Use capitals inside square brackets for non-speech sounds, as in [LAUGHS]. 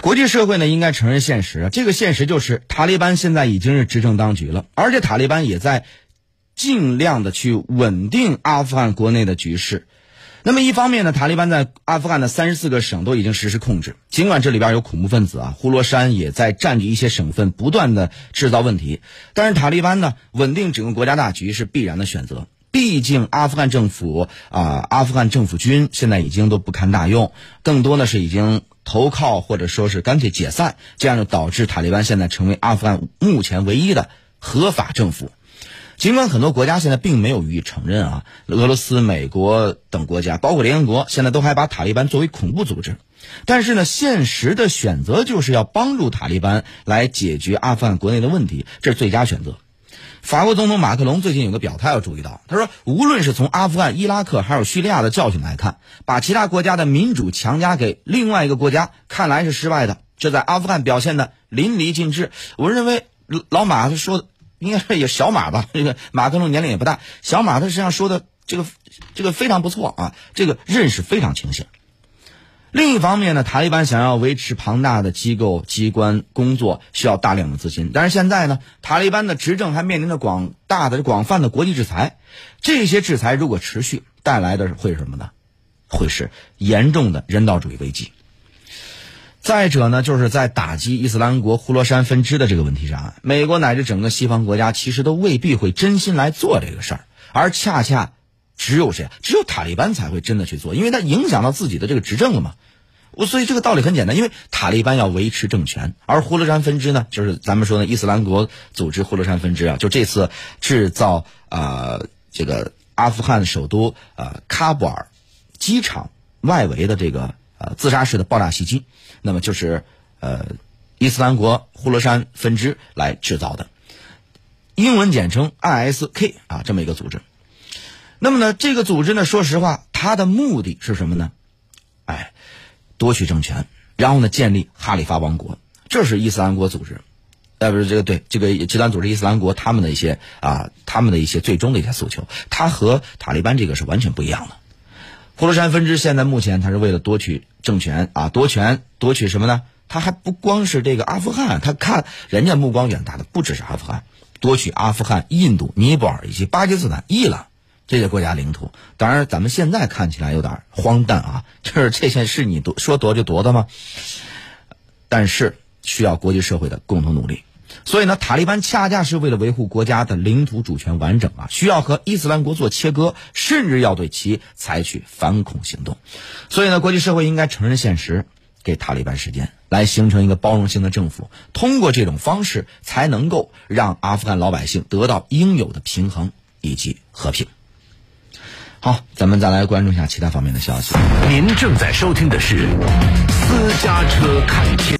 国际社会呢，应该承认现实，这个现实就是塔利班现在已经是执政当局了，而且塔利班也在尽量的去稳定阿富汗国内的局势。那么一方面呢，塔利班在阿富汗的三十四个省都已经实施控制，尽管这里边有恐怖分子啊，呼罗珊也在占据一些省份，不断的制造问题。但是塔利班呢，稳定整个国家大局是必然的选择。毕竟阿富汗政府啊，阿富汗政府军现在已经都不堪大用，更多的是已经投靠或者说是干脆解散，这样就导致塔利班现在成为阿富汗目前唯一的合法政府。尽管很多国家现在并没有予以承认啊，俄罗斯、美国等国家，包括联合国，现在都还把塔利班作为恐怖组织。但是呢，现实的选择就是要帮助塔利班来解决阿富汗国内的问题，这是最佳选择。法国总统马克龙最近有个表态要注意到，他说，无论是从阿富汗、伊拉克还有叙利亚的教训来看，把其他国家的民主强加给另外一个国家，看来是失败的。这在阿富汗表现的淋漓尽致。我认为老马他说的。应该是也小马吧，这 [LAUGHS] 个马克龙年龄也不大，小马他实际上说的这个这个非常不错啊，这个认识非常清醒。另一方面呢，塔利班想要维持庞大的机构机关工作，需要大量的资金。但是现在呢，塔利班的执政还面临着广大的广泛的国际制裁，这些制裁如果持续，带来的会是什么呢？会是严重的人道主义危机。再者呢，就是在打击伊斯兰国呼罗珊分支的这个问题上，美国乃至整个西方国家其实都未必会真心来做这个事儿，而恰恰只有谁？只有塔利班才会真的去做，因为它影响到自己的这个执政了嘛。我所以这个道理很简单，因为塔利班要维持政权，而呼罗珊分支呢，就是咱们说的伊斯兰国组织呼罗珊分支啊，就这次制造啊这个阿富汗首都啊喀布尔机场外围的这个呃自杀式的爆炸袭击。那么就是，呃，伊斯兰国呼罗珊分支来制造的，英文简称 ISK 啊，这么一个组织。那么呢，这个组织呢，说实话，它的目的是什么呢？哎，夺取政权，然后呢，建立哈里发王国，这是伊斯兰国组织，呃，不是这个对这个极端组织伊斯兰国他们的一些啊，他们的一些最终的一些诉求，它和塔利班这个是完全不一样的。呼罗珊分支现在目前，他是为了夺取政权啊，夺权夺取什么呢？他还不光是这个阿富汗，他看人家目光远大的不只是阿富汗，夺取阿富汗、印度、尼泊尔以及巴基斯坦、伊朗这些国家领土。当然，咱们现在看起来有点荒诞啊，就是这些是你夺说夺就夺的吗？但是需要国际社会的共同努力。所以呢，塔利班恰恰是为了维护国家的领土主权完整啊，需要和伊斯兰国做切割，甚至要对其采取反恐行动。所以呢，国际社会应该承认现实，给塔利班时间，来形成一个包容性的政府。通过这种方式，才能够让阿富汗老百姓得到应有的平衡以及和平。好，咱们再来关注一下其他方面的消息。您正在收听的是私家车看天。